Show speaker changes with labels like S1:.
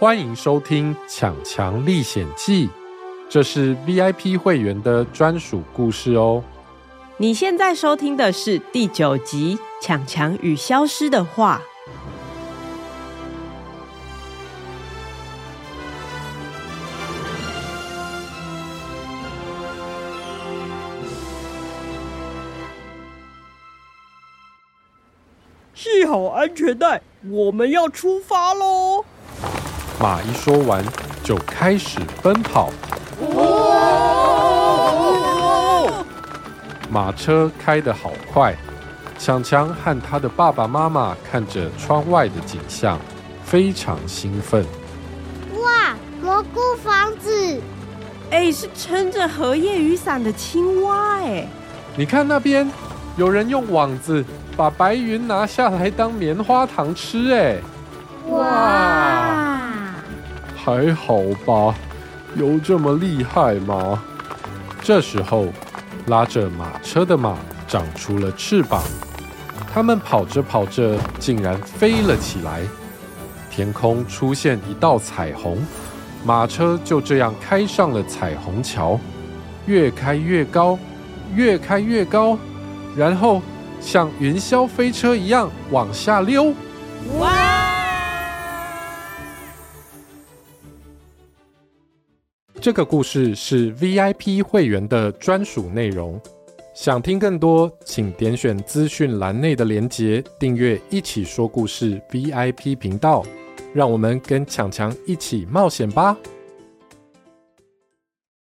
S1: 欢迎收听《抢强历险记》，这是 VIP 会员的专属故事哦。
S2: 你现在收听的是第九集《抢强与消失的画》。
S3: 系好安全带，我们要出发喽！
S1: 马一说完，就开始奔跑。马车开得好快，强强和他的爸爸妈妈看着窗外的景象，非常兴奋。
S4: 哇，蘑菇房子！
S2: 哎，是撑着荷叶雨伞的青蛙哎！
S1: 你看那边，有人用网子把白云拿下来当棉花糖吃哎！
S4: 哇！
S1: 还好吧，有这么厉害吗？这时候，拉着马车的马长出了翅膀，它们跑着跑着，竟然飞了起来。天空出现一道彩虹，马车就这样开上了彩虹桥，越开越高，越开越高，然后像云霄飞车一样往下溜。哇！这个故事是 VIP 会员的专属内容。想听更多，请点选资讯栏内的连结，订阅“一起说故事 ”VIP 频道。让我们跟强强一起冒险吧！